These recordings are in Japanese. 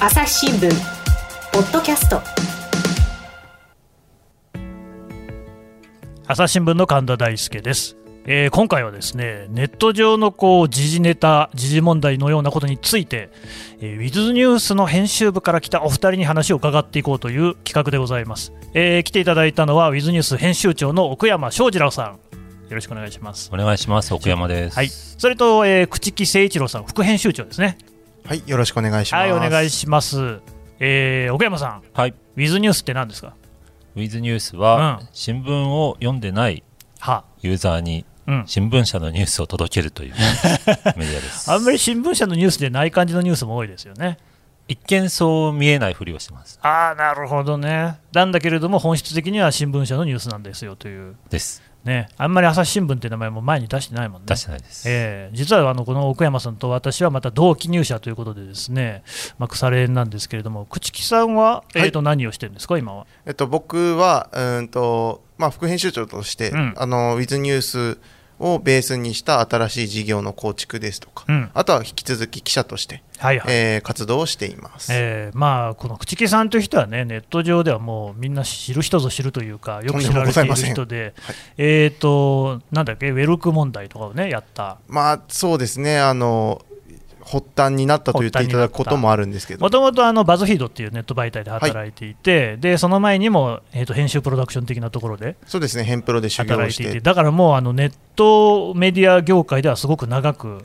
朝日新聞ポッドキャスト。朝日新聞の神田大輔です、えー今回はですねネット上のこう時事ネタ時事問題のようなことについて、えー、ウィズニュースの編集部から来たお二人に話を伺っていこうという企画でございます、えー来ていただいたのはウィズニュース編集長の奥山翔二郎さん。よろしくお願いします。お願いします。奥山です。はい。それと、えー、朽木誠一郎さん副編集長ですねはい、よろしくお願いします。はいお願いします、えー奥山さん。はい。ウィズニュースって何ですか？ウィズニュースは、うん。新聞を読んでないは。ユーザーにうん。新聞社のニュースを届けるというメディアです。あんまり新聞社のニュースでない感じのニュースも多いですよね一見そう見えないふりをしてます。ああ、なるほどね。なんだけれども、本質的には新聞社のニュースなんですよという、です。ね、あんまり朝日新聞っていう名前も前に出してないもんね。出してないです、ええ。実はあのこの奥山さんと私はまた同期入社ということで、ですね、まあ、腐れ縁なんですけれども、朽木さんは、えーと何をしてるんですか、今は？えっと、僕は、うーんと、まあ、副編集長として、うん。あの、ウィズニュースをベースにした新しい事業の構築ですとか、うん。あとは引き続き記者として、はいはい。えー活動をしています。えーまあ、この朽木さんという人はね、ネット上ではもうみんな知る人ぞ知るというか、よく知られている人で、はい。えーと、なんだっけ、ウェルク問題とかをね、やった。まあ、そうですね、あの、発端になったと言っていただくこともあるんですけども、ともとあのバズフィードっていうネット媒体で働いていて、でその前にも、えー、と編集プロダクション的なところでそうですね、ヘンプロで修行働いていて、をして、だからもうあのネットメディア業界ではすごく長く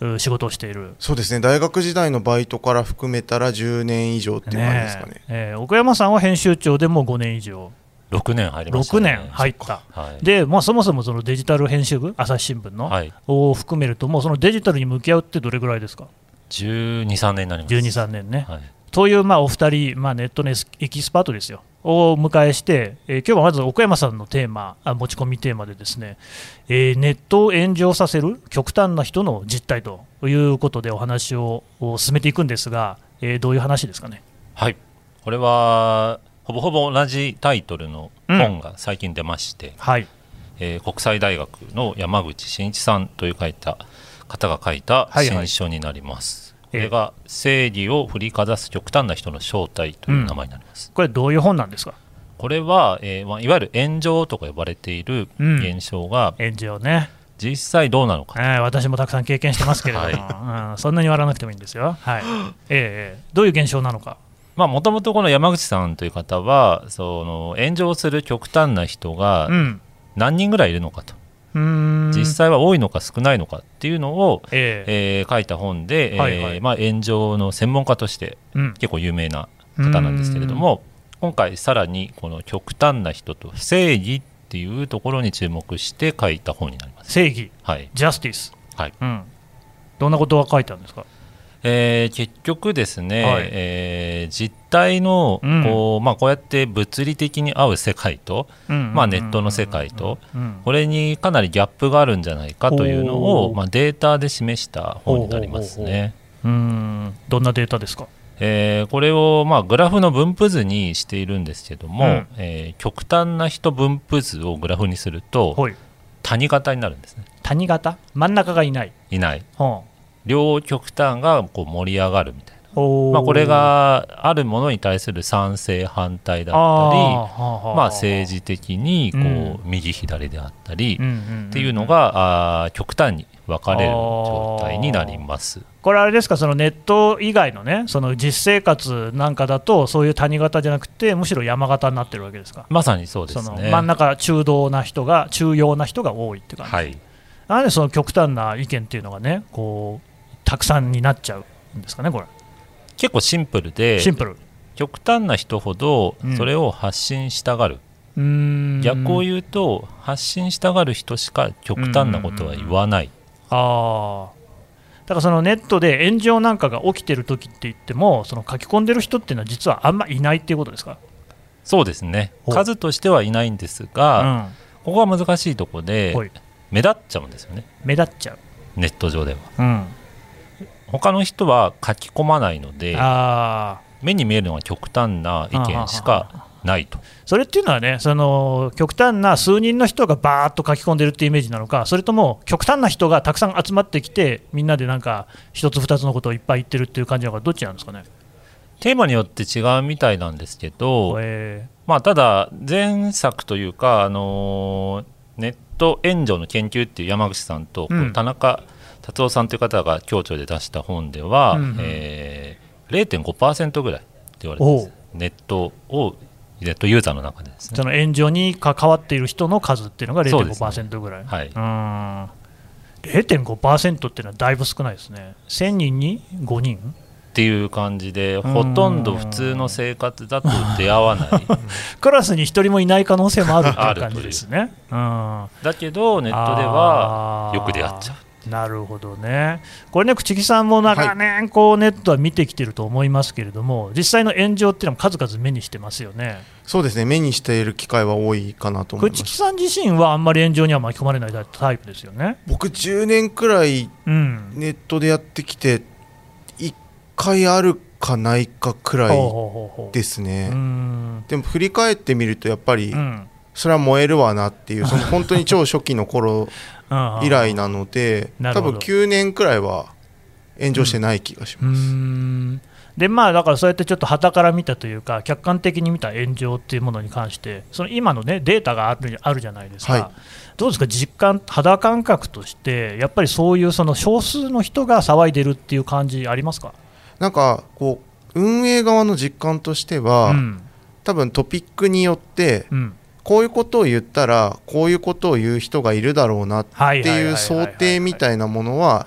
う仕事をしている。そうですね、大学時代のバイトから含めたら10年以上っていう感じですかね。えー奥山さんは編集長でもう5年以上、6年入りました、6ね、年入った、はい。でまあ、そもそもそのデジタル編集部、朝日新聞の、はい、を含めると、もうそのデジタルに向き合うってどれぐらいですか、12、3年になります。12、3年ね。はい、という、まあ、お二人、まあ、ネットのエキスパートですよ、をお迎えして、えー今日はまず奥山さんのテーマ、あ持ち込みテーマでですね、えーネットを炎上させる極端な人の実態ということでお話をを進めていくんですが、えーどういう話ですかね？はい、これはほぼほぼ同じタイトルの本が最近出まして、はい、えー国際大学の山口真一さんという書いた方が書いたはいはい。新書になります。ええこれが「正義を振りかざす極端な人の正体」という名前になります。これ、どういう本なんですか、これは、えーまあ、いわゆる炎上とか呼ばれているうん。現象が炎上ね、実際どうなのか、えー私もたくさん経験してますけれども、うん、そんなに笑わなくてもいいんですよ。はい。えーえー。どういう現象なのか。まあもともとこの山口さんという方はその炎上する極端な人がうん。何人ぐらいいるのかと、実際は多いのか少ないのかっていうのを、えーえー書いた本で、えーはいはい。まあ、炎上の専門家としてうん。結構有名な方なんですけれども今回さらにこの極端な人と正義っていうところに注目して書いた本になります。正義、はい。ジャスティス、はい。うん、どんなことが書いてあるんですか？えー結局ですね、はい。えー実態のうん。こう、まあ、こうやって物理的に合う世界と、まあ、ネットの世界とうん。これにかなりギャップがあるんじゃないかというのを、まあ、データで示した本になりますね。うん。どんなデータですか？えーこれを、まあ、グラフの分布図にしているんですけども、うん。えー極端な人分布図をグラフにすると谷型になるんですね。谷型？真ん中がいない。いない。ほ両極端がこう盛り上がるみたいな、うまあ、これがあるものに対する賛成反対だったりまあ、政治的にこう、うん右左であったり、っていうのがあー極端に分かれる状態になります。これあれですかそのネット以外のねその実生活なんかだとそういう谷型じゃなくてむしろ山型になってるわけですか？まさにそうですね。真ん中中道な人が中庸な人が多いって感じ、はい、なんでその極端な意見っていうのがねこうたくさんになっちゃうんですかねこれ。結構シンプルでシンプル。極端な人ほどうん。それを発信したがる、うーん。逆を言うと発信したがる人しか極端なことは言わない、ああだからそのネットで炎上なんかが起きてる時って言ってもその書き込んでる人っていうのは実はあんまいないっていうことですか？そうですね。数としてはいないんですうが、ん。ここが難しいところで目立っちゃうんですよね。目立っちゃう、ネット上では。うん、他の人は書き込まないので目に見えるのは極端な意見しかないと。それっていうのはねその極端な数人の人がバーッと書き込んでるっていうイメージなのかそれとも極端な人がたくさん集まってきてみんなでなんか一つ二つのことをいっぱい言ってるっていう感じなのかどっちなんですかね？テーマによって違うみたいなんですけど、え。まあ、ただ前作というか、あのーネット援助の研究っていう山口さんと、うん。田中達夫さんという方が共著で出した本では、うんうん。えー0.5%ぐらいって言われてます。ネットをネットユーザーの中でですね。その援助に関わっている人の数っていうのがそうですね。0.5%ぐらい。はい、うん。0.5%っていうのはだいぶ少ないですね。1000人に5人？っていう感じでほとんど普通の生活だと出会わない。クラスに1人もいない可能性もあるっていう感じですね。う。ん。だけどネットではよく出会っちゃうなるほどね、これね、朽木さんも長年、こうネットは見てきてると思いますけれども、実際の炎上っていうのも数々目にしてますよね。そうですね目にしている機会は多いかなと思います。朽木さん自身はあんまり炎上には巻き込まれないタイプですよね。僕10年くらいうん、ネットでやってきて1回あるかないかくらいですね、うん。でも振り返ってみるとやっぱりうん。それは燃えるわなっていうその本当に超初期の頃以来なので多分9年くらいは炎上してない気がします、ん。でまあだからそうやってちょっと旗から見たというか客観的に見た炎上っていうものに関してその今のねデータがあるあるじゃないですか、はい。どうですか？実感肌感覚としてやっぱりそういうその少数の人が騒いでるっていう感じありますか、なんかこう運営側の実感としては、うん。多分トピックによってうん、こういうことを言ったらこういうことを言う人がいるだろうなってはいう想定みたいなものは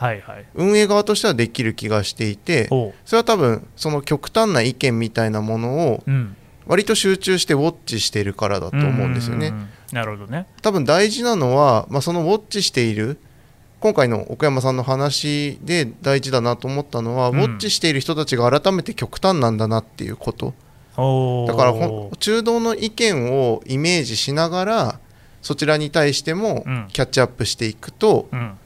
運営側としてはできる気がしていてそれは多分その極端な意見みたいなものをうん。割と集中してウォッチしているからだと思うんですよね。う。ん。なるほどね。多分大事なのは、まあ、そのウォッチしている今回の奥山さんの話で大事だなと思ったのは、うん。ウォッチしている人たちが改めて極端なんだなっていうことだから中道の意見をイメージしながらそちらに対してもうん。キャッチアップしていくとうん。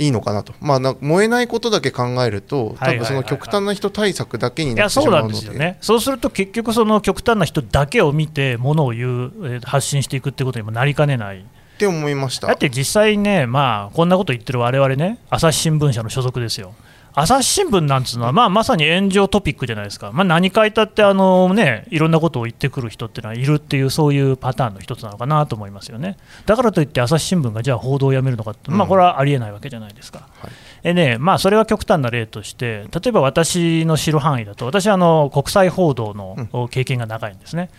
いいのかなと、まあ、な燃えないことだけ考えると多分その極端な人対策だけにいなってしやそうなまうんのでですよね、そうすると結局、その極端な人だけを見て、ものを言う、えー発信していくってことにもなりかねない、って思いました。だって実際ね、まあ、こんなこと言ってる我々ね、朝日新聞社の所属ですよ。朝日新聞なんつうのは、まあ、まさに炎上トピックじゃないですか、まあ、何書いたってあの、ね、いろんなことを言ってくる人っていうのはいるっていう、そういうパターンの一つなのかなと思いますよね。だからといって、朝日新聞がじゃあ報道をやめるのかって、まあ、これはありえないわけじゃないですか。はいえねまあ、それは極端な例として、例えば私の知る範囲だと、私はあの国際報道の経験が長いんですね。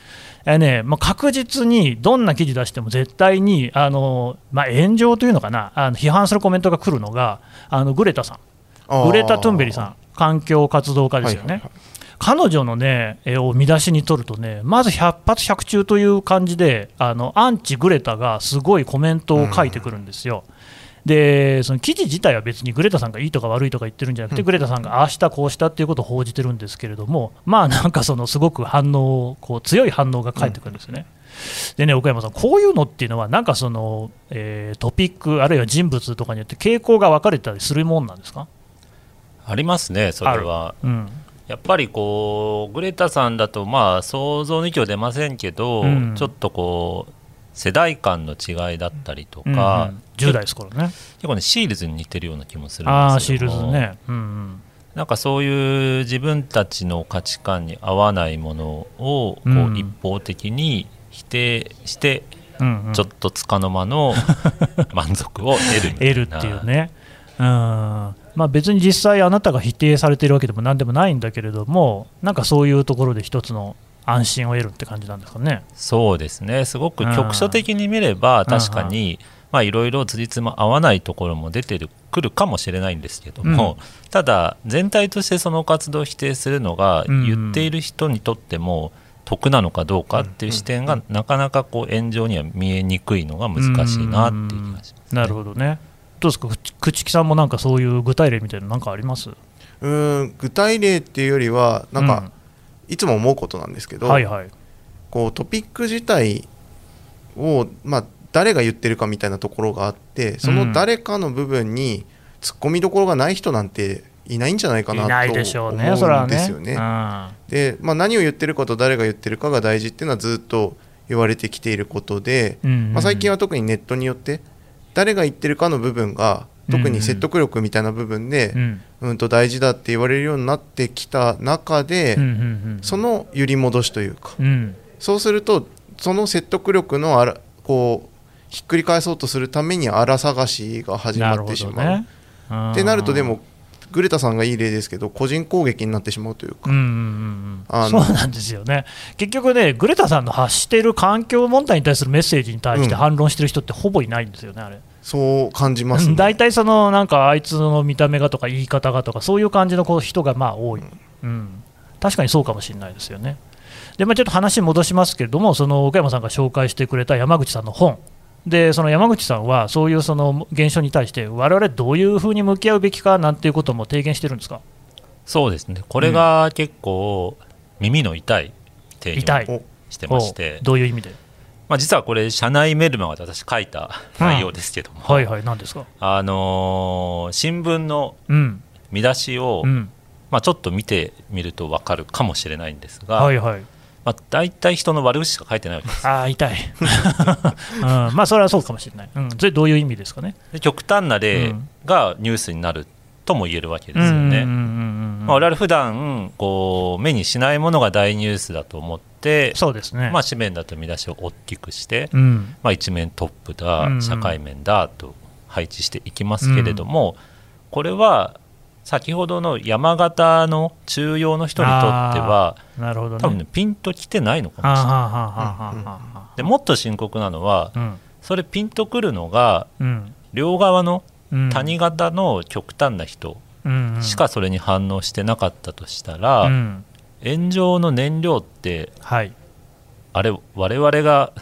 えねまあ、確実にどんな記事出しても絶対にあの、まあ、炎上というのかな、あの批判するコメントが来るのが、あのグレタさん、グレタ・トゥンベリさん、環境活動家ですよね。はいはいはい彼女のね、絵を見出しに取るとね、まず100発100中という感じで、あのアンチグレタがすごいコメントを書いてくるんですよ。でその記事自体は別にグレタさんがいいとか悪いとか言ってるんじゃなくて、グレタさんがああした、こうしたっていうことを報じてるんですけれども、まあなんかそのすごく反応こう強い反応が返ってくるんですよね。でね、岡山さん、こういうのっていうのは、なんかその、えートピック、あるいは人物とかによって傾向が分かれたりするもんなんですか？ありますねそれは。うん、やっぱりこうグレタさんだとまあ想像の域は出ませんけど、うん。ちょっとこう世代間の違いだったりとうんか、うん。10代ですからね。結構ねシールズに似てるような気もするんですけども。ルズね。うんうん。なんかそういう自分たちの価値観に合わないものをこううん。一方的に否定してうんうん。ちょっとつかの間の 満足を得るみたいな。得るっていうね。うんまあ、別に実際、あなたが否定されてるわけでもなんでもないんだけれども、なんかそういうところで一つの安心を得るって感じなんですかね。そうですね。すごく局所的に見れば確かにまあいろいろ辻褄合わないところも出てるくるかもしれないんですけども、ただ全体としてその活動を否定するのがうん。言っている人にとっても得なのかどうかっていう視点がなかなかこう炎上には見えにくいのが難しいなっていう気がします、ね、なるほどね。どうですか、く朽木さんもなんかそういう具体例みたいなのなんかあります？うーん具体例っていうよりはなんか、いつも思うことなんですけど、はいはい。こうトピック自体を、まあ、誰が言ってるかみたいなところがあってその誰かの部分に突っ込みどころがない人なんていないんじゃないかなと思。うんですよね。うんで、まあ、何を言ってるかと誰が言ってるかが大事っていうのはずっと言われてきていることで、うんうんまあ、最近は特にネットによって誰が言ってるかの部分が特に説得力みたいな部分で、うん。うん、と大事だって言われるようになってきた中で、うんうんその揺り戻しというか。うん。うんそうするとその説得力のあらこうひっくり返そうとするために荒探しが始まってしまう。どね。ってなるとでもグレタさんがいい例ですけど個人攻撃になってしまうというか、うんうんうんそうなんですよね、結局ね、グレタさんの発している環境問題に対するメッセージに対してうん。反論してる人ってほぼいないんですよね、あれ。そう感じますね。大体そのなんかあいつの見た目がとか言い方がとかそういう感じのこう人がまあ多い、うん、確かにそうかもしれないですよね。でまあ、ちょっと話戻しますけれども、その岡山さんが紹介してくれた山口さんの本、でその山口さんはそういうその現象に対して、我々どういうふうに向き合うべきかなんていうことも提言してるんですか？そうですね。これが結構耳の痛い提言痛い。をしてまして。おどういう意味で、まあ、実はこれ社内メルマガで私書いた内容ですけども、はいはい、なんですか、あのー新聞のうん見出しを、うん、まあ、ちょっと見てみると分かるかもしれないんですが、はいはい、まあ、大体人の悪口しか書いてないわけです。ああ、痛い、うん、まあそれはそうかもしれない、うん、それどういう意味ですかね？で極端な例がニュースになるとも言えるわけですよね。うんうんうんうんまあ、我々普段こう目にしないものが大ニュースだと思って、そうですね。まあ、紙面だと見出しを大きくして、うん、まあ、一面トップだ、うんうん社会面だと配置していきますけれども、これは先ほどの山形の中央の人にとってはなるほどね。多分ねピンときてないのかもしれない。でもっと深刻なのはうんそれピンとくるのがうん両側のうん谷型の極端な人うんうん。しかそれに反応してなかったとしたら、うん。炎上の燃料ってはい、あれ我々が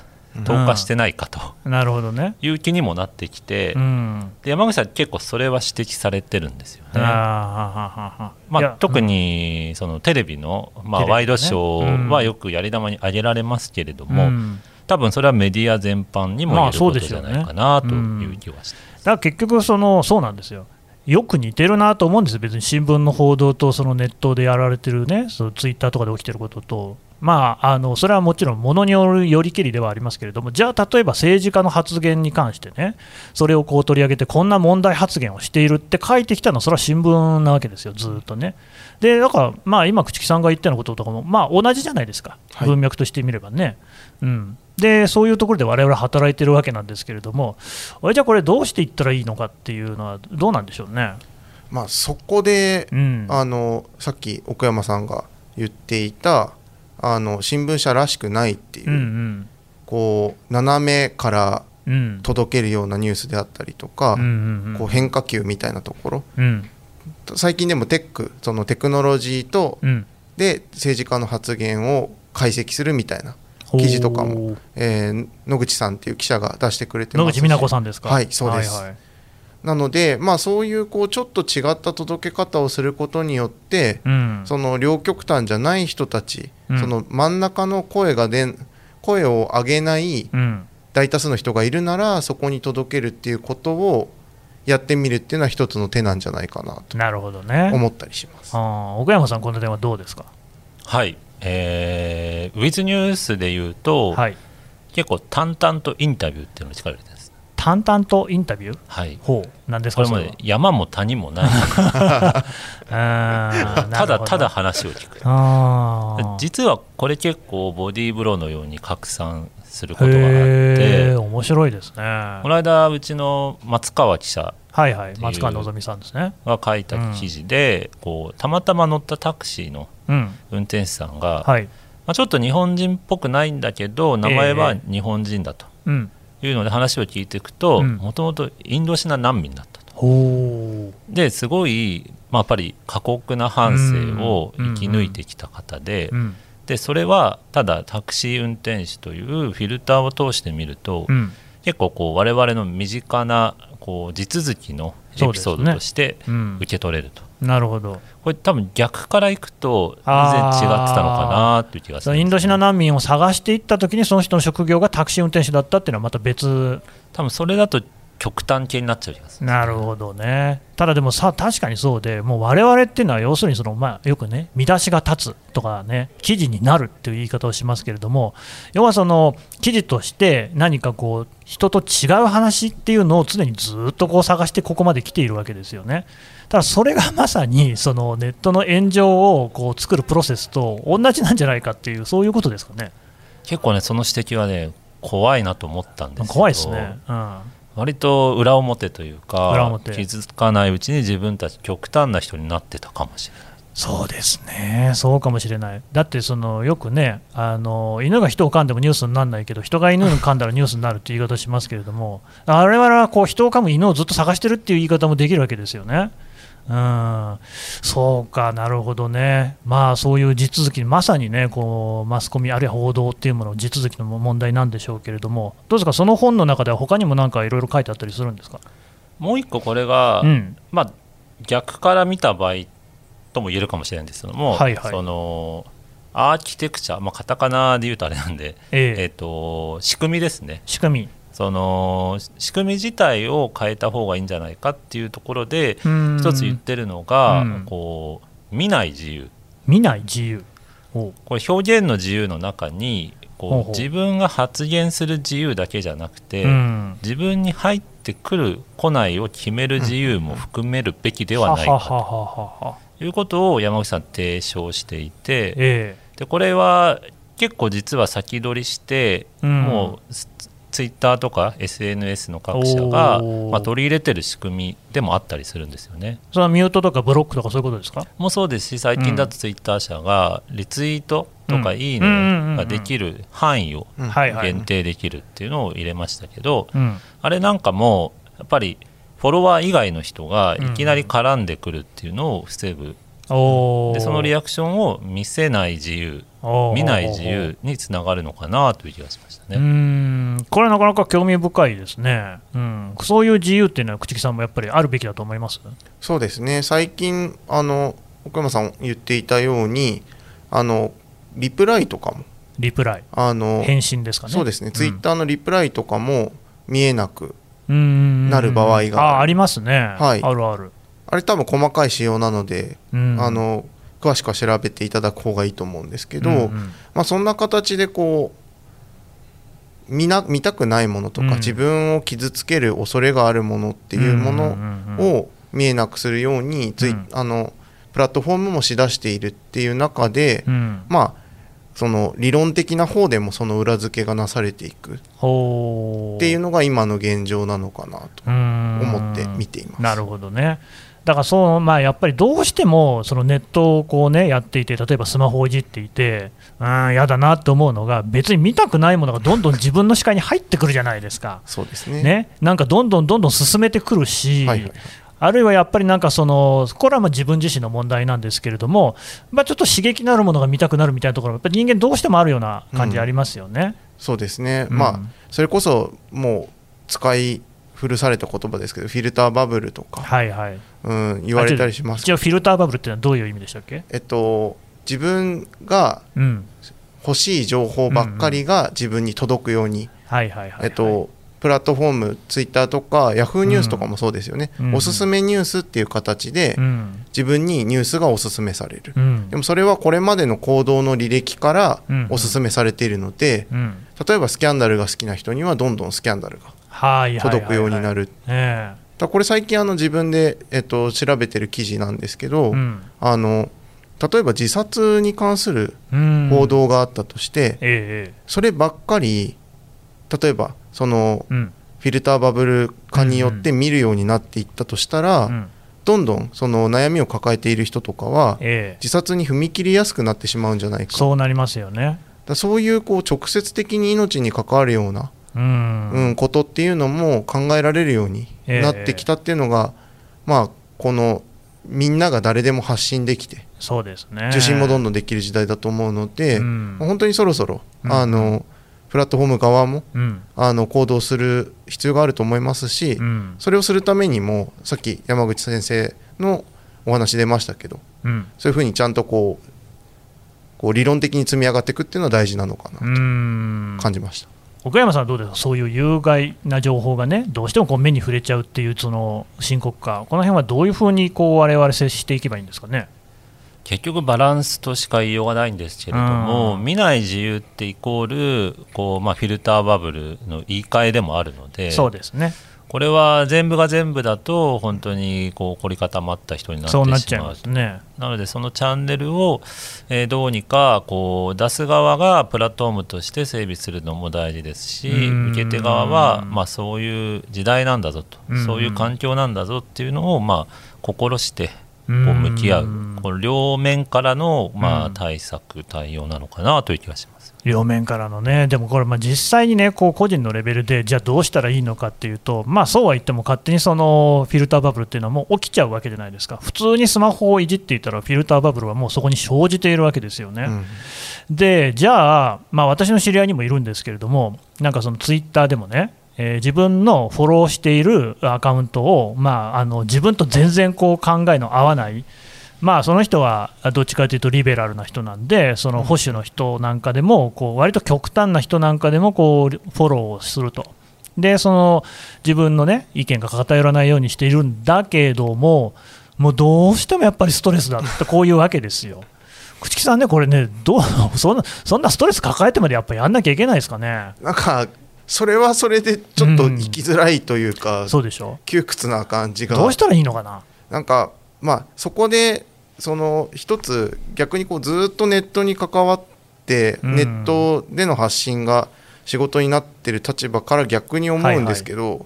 投下してないかとなるほどね。いう気にもなってきて、うん。で山口さん結構それは指摘されてるんですよね。あまあ、特にそのテレビの、まあ、ワイドショうん。ーはよくやり玉に挙げられますけれどうも、ん。多分それはメディア全般にもまあ言えることじゃないかなという気はして。だから結局その、そうなんですよ。よく似てるなと思うんですよ、別に新聞の報道とそのネットでやられてるね、そのツイッターとかで起きてることと、まあ、あのそれはもちろん、ものによるよりけりではありますけれども、じゃあ、例えば政治家の発言に関してね、それをこう取り上げて、こんな問題発言をしているって書いてきたのは、それは新聞なわけですよ、ずーっとね。で、だから、まあ、今、朽木さんが言ったようなこととかも、まあ、同じじゃないですか、はい。文脈としてみればね。うん、で、そういうところで我々働いてるわけなんですけれども、あれじゃあこれ、どうしていったらいいのかっていうのは、どうなんでしょうね？まあ、そこで、うん、あのさっき奥山さんが言っていたあの新聞社らしくないっていう、うんうん。こう斜めからうん。届けるようなニュースであったりとか、うんうんうん。こう変化球みたいなところ。うん。最近でもテックそのテクノロジーとうん。で政治家の発言を解析するみたいな記事とかも。えー野口さんっていう記者が出してくれてますし。野口美奈子さんですか？はいそうです。はいはい。なので、まあ、そういうこうちょっと違った届け方をすることによって、うん。その両極端じゃない人たち、うん。その真ん中の声がでん声を上げないうん。大多数の人がいるならそこに届けるっていうことをやってみるっていうのは一つの手なんじゃないかなとなるほどね。思ったりします。あー奥山さん、この点はどうですか？はい、えー、ウィズニュースで言うと、はい、結構淡々とインタビューっていうのを力を入れてるんです。淡々とインタビュー？はい、ほう、なんですこれか、それまで山も谷もない。ただただ話を聞く。実はこれ結構ボディーブローのように拡散することがあっへてー面白いですね。この間うちの松川記者はいはい、松川のさんですね。が書いた記事で、こうたまたま乗ったタクシーのうん、運転手さんが、はい、まあ、ちょっと日本人っぽくないんだけど名前は日本人だと。うん、いうので話を聞いていくとうん。もともとインドシナ難民だったと。ですごい、まあ、やっぱり過酷な半生を生き抜いてきた方で,、うん、でそれはただタクシー運転手というフィルターを通してみると、うん、結構こう我々の身近なこう地続きのエピソードとしてうん。受、け取れると、なるほど。これ多分逆からいくと全然違ってたのかなっていう気がするねインドシナ難民を探していったときに、その人の職業がタクシー運転手だったっていうのはまた別、多分それだと極端系になっちゃう気がする。なるほどね、ただでもさ、確かにそうで、もう我々っていうのは、要するにその、まあ、よくね、見出しが立つとかね、記事になるっていう言い方をしますけれども、要はその記事として何かこう、人と違う話っていうのを常にずっとこう探して、ここまで来ているわけですよね。ただそれがまさにそのネットの炎上をこう作るプロセスと同じなんじゃないかっていう、そういうことですかね。結構ねその指摘はね怖いなと思ったんですけど。怖いですね、うん、割と裏表という裏か表。気づかないうちに自分たち極端な人になってたかもしれない。そうですね、そうかもしれない、だってそのよくねあの、犬が人を噛んでもニュースにならないけど、人が犬を噛んだらニュースになるっていう言い方しますけれども、我々はこう人を噛む犬をずっと探してるっていう言い方もできるわけですよね。うん、そうか、なるほどね、まあそういう地続き、まさにねこうマスコミ、あるいは報道っていうもの、地続きの問題なんでしょうけれども、どうですか、その本の中では他にもなんかいろいろ書いてあったりするんですか？もう一個これが、うん。まあ、逆から見た場合とも言えるかもしれないんですけども、はいはい。そのアーキテクチャ、まあ、カタカナで言うとあれなんで、ええ。えっと仕組みですね。仕組みその仕組み自体を変えた方がいいんじゃないかっていうところでうん。一つ言ってるのが、うん。こう見ない自由。見ない自由。これ表現の自由の中にこう自分が発言する自由だけじゃなくて、うん。自分に入ってくる来ないを決める自由も含めるべきではないかと。いうことを山口さん提唱していてえでこれは結構実は先取りして、えうん。もうツツイッターとか SNS の各社が、まあ、取り入れてる仕組みでもあったりするんですよね。それはミュートとかブロックとかそういうことですか？もうそうですし最近だとツイッター社がリツイートとかうん。いいねができる範囲を限定できるっていうのを入れましたけど、うん。あれなんかもやっぱりフォロワー以外の人がいきなり絡んでくるっていうのを防ぐ、おでそのリアアクションを見せない自由見ない自由につながるのかなという気がしましたね。ん。これはなかなか興味深いですね、うん、そういう自由っていうのは朽木さんもやっぱりあるべきだと思います？そうですね。最近あの奥山さん言っていたようにあのリプライとかもリプライ。あの返信ですかね？そうですね、ん。ツイッターのリプライとかも見えなくうんなる場合があありますね、はい。あるある、あれ多分細かい仕様なので、うん。あの詳しくは調べていただく方がいいと思うんですけど、うんうんまあ、そんな形でこう見な見たくないものとか、うん。自分を傷つける恐れがあるものっていうものを見えなくするようにツイ、うん。あのプラットフォームもし出しているっていう中で、うん。まあその理論的な方でもその裏付けがなされていく。っていうのが今の現状なのかなと思思って見ています。なるほどね。だからそう、まあ、やっぱりどうしてもそのネットをこう、ね、やっていて、例えばスマホをいじっていて、うん、やだなと思うのが、別に見たくないものがどんどん自分の視界に入ってくるじゃないですか、そうですね。ね、なんかどんどんどんどん進めてくるし、はいはいはい。あるいはやっぱりなんかその、これはまあ自分自身の問題なんですけれども、まあ、ちょっと刺激のあるものが見たくなるみたいなところ、やっぱり人間どうしてもあるような感じありますよね。そうですね、うんまあそれこそもう使い古された言葉ですけどフィルターバブルとか、はいはい、うん、言われたりします。一応、フィルターバブルっていうのはどういう意味でしたっけ、えっと自分がうん、欲しい情報ばっかりが自分に届くように、はいはいはい、はい、えっとプラットフォームツイッターとかヤフーニュースとかもそうですよね、うん。おすすめニュースっていう形でうん。自分にニュースがおすすめされる、うん。でもそれはこれまでの行動の履歴からうん。おすすめされているので、うん。例えばスキャンダルが好きな人にはどんどんスキャンダルが届くようになる。えだこれ最近あの自分で、えっと、調べてる記事なんですけど、えうん。あの例えば自殺に関するうん。報道があったとして、えええそればっかり例えばそのえうん。フィルターバブル化によって見るようになっていったとしたら、うん。どんどんその悩みを抱えている人とかはええ。自殺に踏み切りやすくなってしまうんじゃないか。そうなりますよね。だそういうこう直接的に命に関わるような、うん、うん、ことっていうのも考えられるようになってきたっていうのが、まあこのみんなが誰でも発信できてそうですね。受信もどんどんできる時代だと思うので、うん。本当にそろそろ、うん。あのプラットフォーム側もうん。あの行動する必要があると思いますし、うん。それをするためにもさっき山口先生のお話出ましたけどうん。そういうふうにちゃんとこうこう理論的に積み上がっていくっていうのは大事なのかなうん。と感じました。奥山さんはどうですか、そういう有害な情報がね、どうしてもこう目に触れちゃうっていうその深刻化、この辺はどういうふうにこう我々接していけばいいんですかね？結局バランスとしか言いようがないんですけれども、うん見ない自由ってイコールこう、まあ、フィルターバブルの言い換えでもあるのでそうですね。これは全部が全部だと本当にこう凝り固まった人になってしまう。そうなっちゃいますね。なのでそのチャンネルを、えーどうにかこう出す側がプラットフォームとして整備するのも大事ですしうん。受け手側は、まあ、そういう時代なんだぞとうん。そういう環境なんだぞっていうのを、まあ、心してこううん向き合う。うん。この両面からの、まあ、うん。対策対応なのかなという気がします。両面からのね、でもこれ、まあ実際にね、こう個人のレベルで、じゃあどうしたらいいのかっていうと、まあそうは言っても、勝手にそのフィルターバブルっていうのはもう起きちゃうわけじゃないですか、普通にスマホをいじっていたら、フィルターバブルはもうそこに生じているわけですよね。うん。で、じゃあ、まあ、私の知り合いにもいるんですけれども、なんかそのツイッターでもね、えー自分のフォローしているアカウントを、まあ、あの自分と全然こう考えの合わない、まあ、その人はどっちかというとリベラルな人なんで、その保守の人なんかでも、こう割と極端な人なんかでもこうフォローをすると。でその自分の、ね、意見が偏らないようにしているんだけども、もうどうしてもやっぱりストレスだってこういうわけですよ。朽木さんね、これね、どうそんなそんなストレス抱えてまでやっぱやんなきゃいけないですかね。なんかそれはそれでちょっと生きづらいというか、そうでしょ窮屈な感じがどうしたらいいのかな。なんかまあそこでその一つ逆にこうずっとネットに関わって、うん。ネットでの発信が仕事になってる立場から逆に思うんですけど、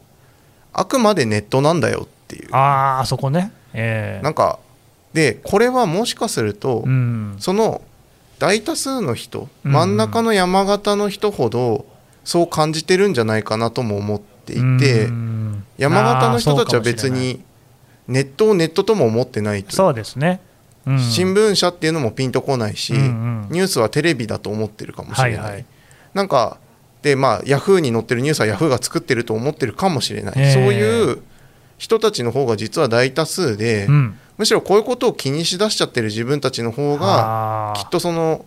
あくまでネットなんだよっていう。ああ、そこね。えーなんかでこれはもしかすると、うん、その大多数の人うん。真ん中の山形の人ほどそう感じてるんじゃないかなとも思っていて、うん。山形の人たちは別にネットをネットとも思ってないという。そうですね。うん。新聞社っていうのもピンとこないし、うんうん。ニュースはテレビだと思ってるかもしれない、はいはい。なんかでまあヤフーに載ってるニュースはヤフーが作ってると思ってるかもしれない、えーそういう人たちの方が実は大多数で、うん、むしろこういうことを気にしだしちゃってる自分たちの方がきっとその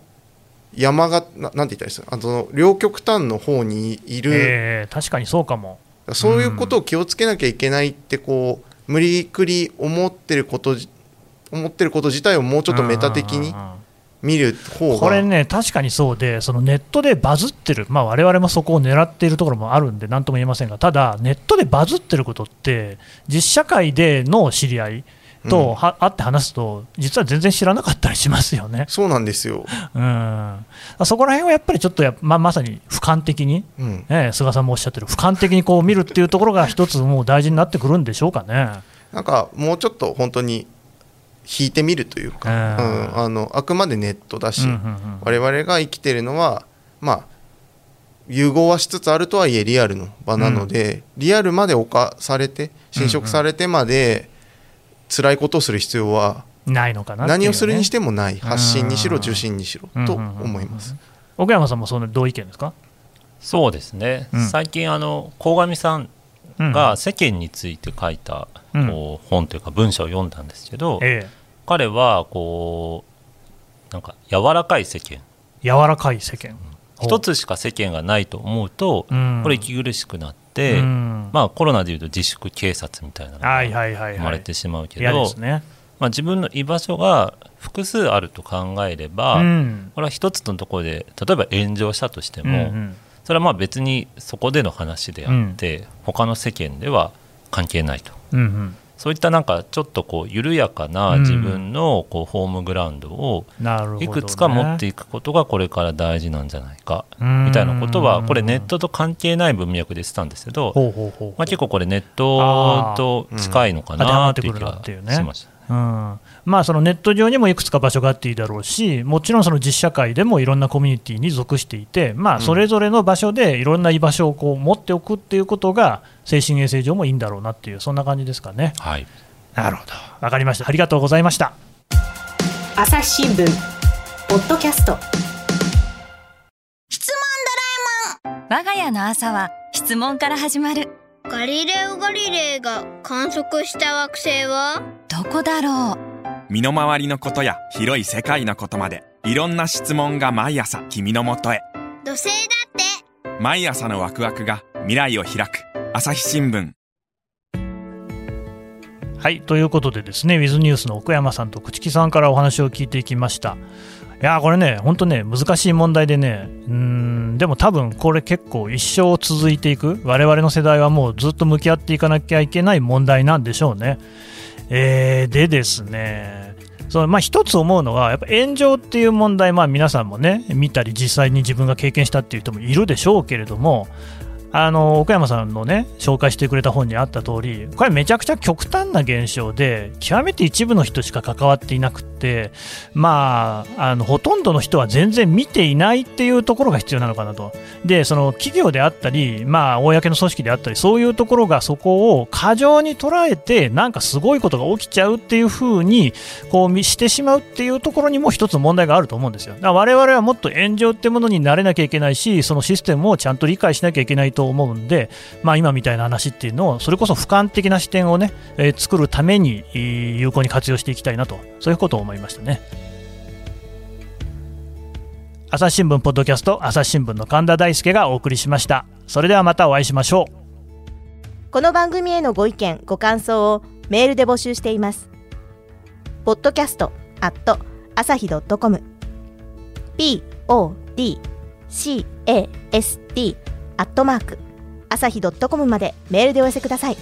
山がななんて言ったらいいですか？あの両極端の方にいる、えー確かにそうかも。そういうことを気をつけなきゃいけないってこう無理くり思ってることじ思ってること自体をもうちょっとメタ的に見る方が。これね、確かにそうで、そのネットでバズってる、まあ、我々もそこを狙っているところもあるんで、なんとも言えませんが、ただ、ネットでバズってることって、実社会での知り合いとは、会って話すと、実は全然知らなかったりしますよね。そうなんですよ、うん、そこら辺はやっぱりちょっとや、まあ、まさに俯瞰的に、うん、ね、菅さんもおっしゃってる、俯瞰的にこう見るっていうところが一つ、もう大事になってくるんでしょうかね。なんかもうちょっと本当に引いてみるというか、うん。うん。あのあくまでネットだし、うんうんうん。我々が生きてるのはまあ融合はしつつあるとはいえリアルの場なので、リアルまで侵されて侵食されてまで辛いことをする必要はないのかなね。何をするにしてもない。発信にしろうん。受信にしろと思います。奥山さんもその同意見ですか、そうですね、うん。最近あの鴻上さんうん。が世間について書いたうん。こう本というか文章を読んだんですけど、え彼はこうなんか柔らかい世間。え、柔らかい世間。一つしか世間がないと思うと、うん。これ息苦しくなって、うん。まあ、コロナでいうと自粛警察みたいなのはいが。生まれてしまうけ嫌ど。まあ、自分の居場所が複数あると考えれば、うん。これは一つのところで例えば炎上したとしても、うんうん。それはまあ別にそこでの話であって、他の世間では関係ないと。うんうんそういったなんかちょっとこう緩やかな自分のこうホームグラウンドを。いくつか持っていくことがこれから大事なんじゃないかうん。みたいなことはこれネットと関係ない文脈でしたんですけど、まあ、結構これネットと近いのかなっていう気がしました。うん。まあ、そのネット上にもいくつか場所があっていいだろうし、もちろんその実社会でもいろんなコミュニティに属していて、まあ、それぞれの場所でいろんな居場所をこう持っておくっていうことが、精神衛生上もいいんだろうなっていう、そんな感じですかね。はい。なるほど、わかりました、ありがとうございました。朝日新聞。ポッドキャスト。我が家の朝は質問から始まるガリレオ・ガリレイが観測した惑星は？どこだろう？身の回りのことや広い世界のことまでいろんな質問が毎朝君のもとへ。土星だって。毎朝のワクワクが未来を開く朝日新聞。はいということでですねウィズニュースの奥山さんと朽木さんからお話を聞いていきましたいやーこれね本当ね難しい問題でねうんでも多分これ結構一生続いていく我々の世代はもうずっと向き合っていかなきゃいけない問題なんでしょうね。えーでですねそのまあ、一つ思うのは、やっぱ炎上っていう問題、まあ、皆さんもね、見たり、実際に自分が経験したっていう人もいるでしょうけれども、あの奥山さんのね紹介してくれた本にあった通りこれめちゃくちゃ極端な現象で極めて一部の人しか関わっていなくってまああのほとんどの人は全然見ていないっていうところが必要なのかなと。でその企業であったりまあ公の組織であったりそういうところがそこを過剰に捉えてなんかすごいことが起きちゃうっていう風にこうしてしまうっていうところにも一つ問題があると思うんですよ。だから我々はもっと炎上ってものになれなきゃいけないしそのシステムをちゃんと理解しなきゃいけないと思うんで、まあ、今みたいな話っていうのをそれこそ俯瞰的な視点をね、えー作るために有効に活用していきたいなとそういうことを思いましたね。朝日新聞ポッドキャスト朝日新聞の神田大輔がお送りしました。それではまたお会いしましょう。この番組へのご意見ご感想をメールで募集しています。ポッドキャストアット朝日 .com podcast アットマーク朝日 .com までメールでお寄せください。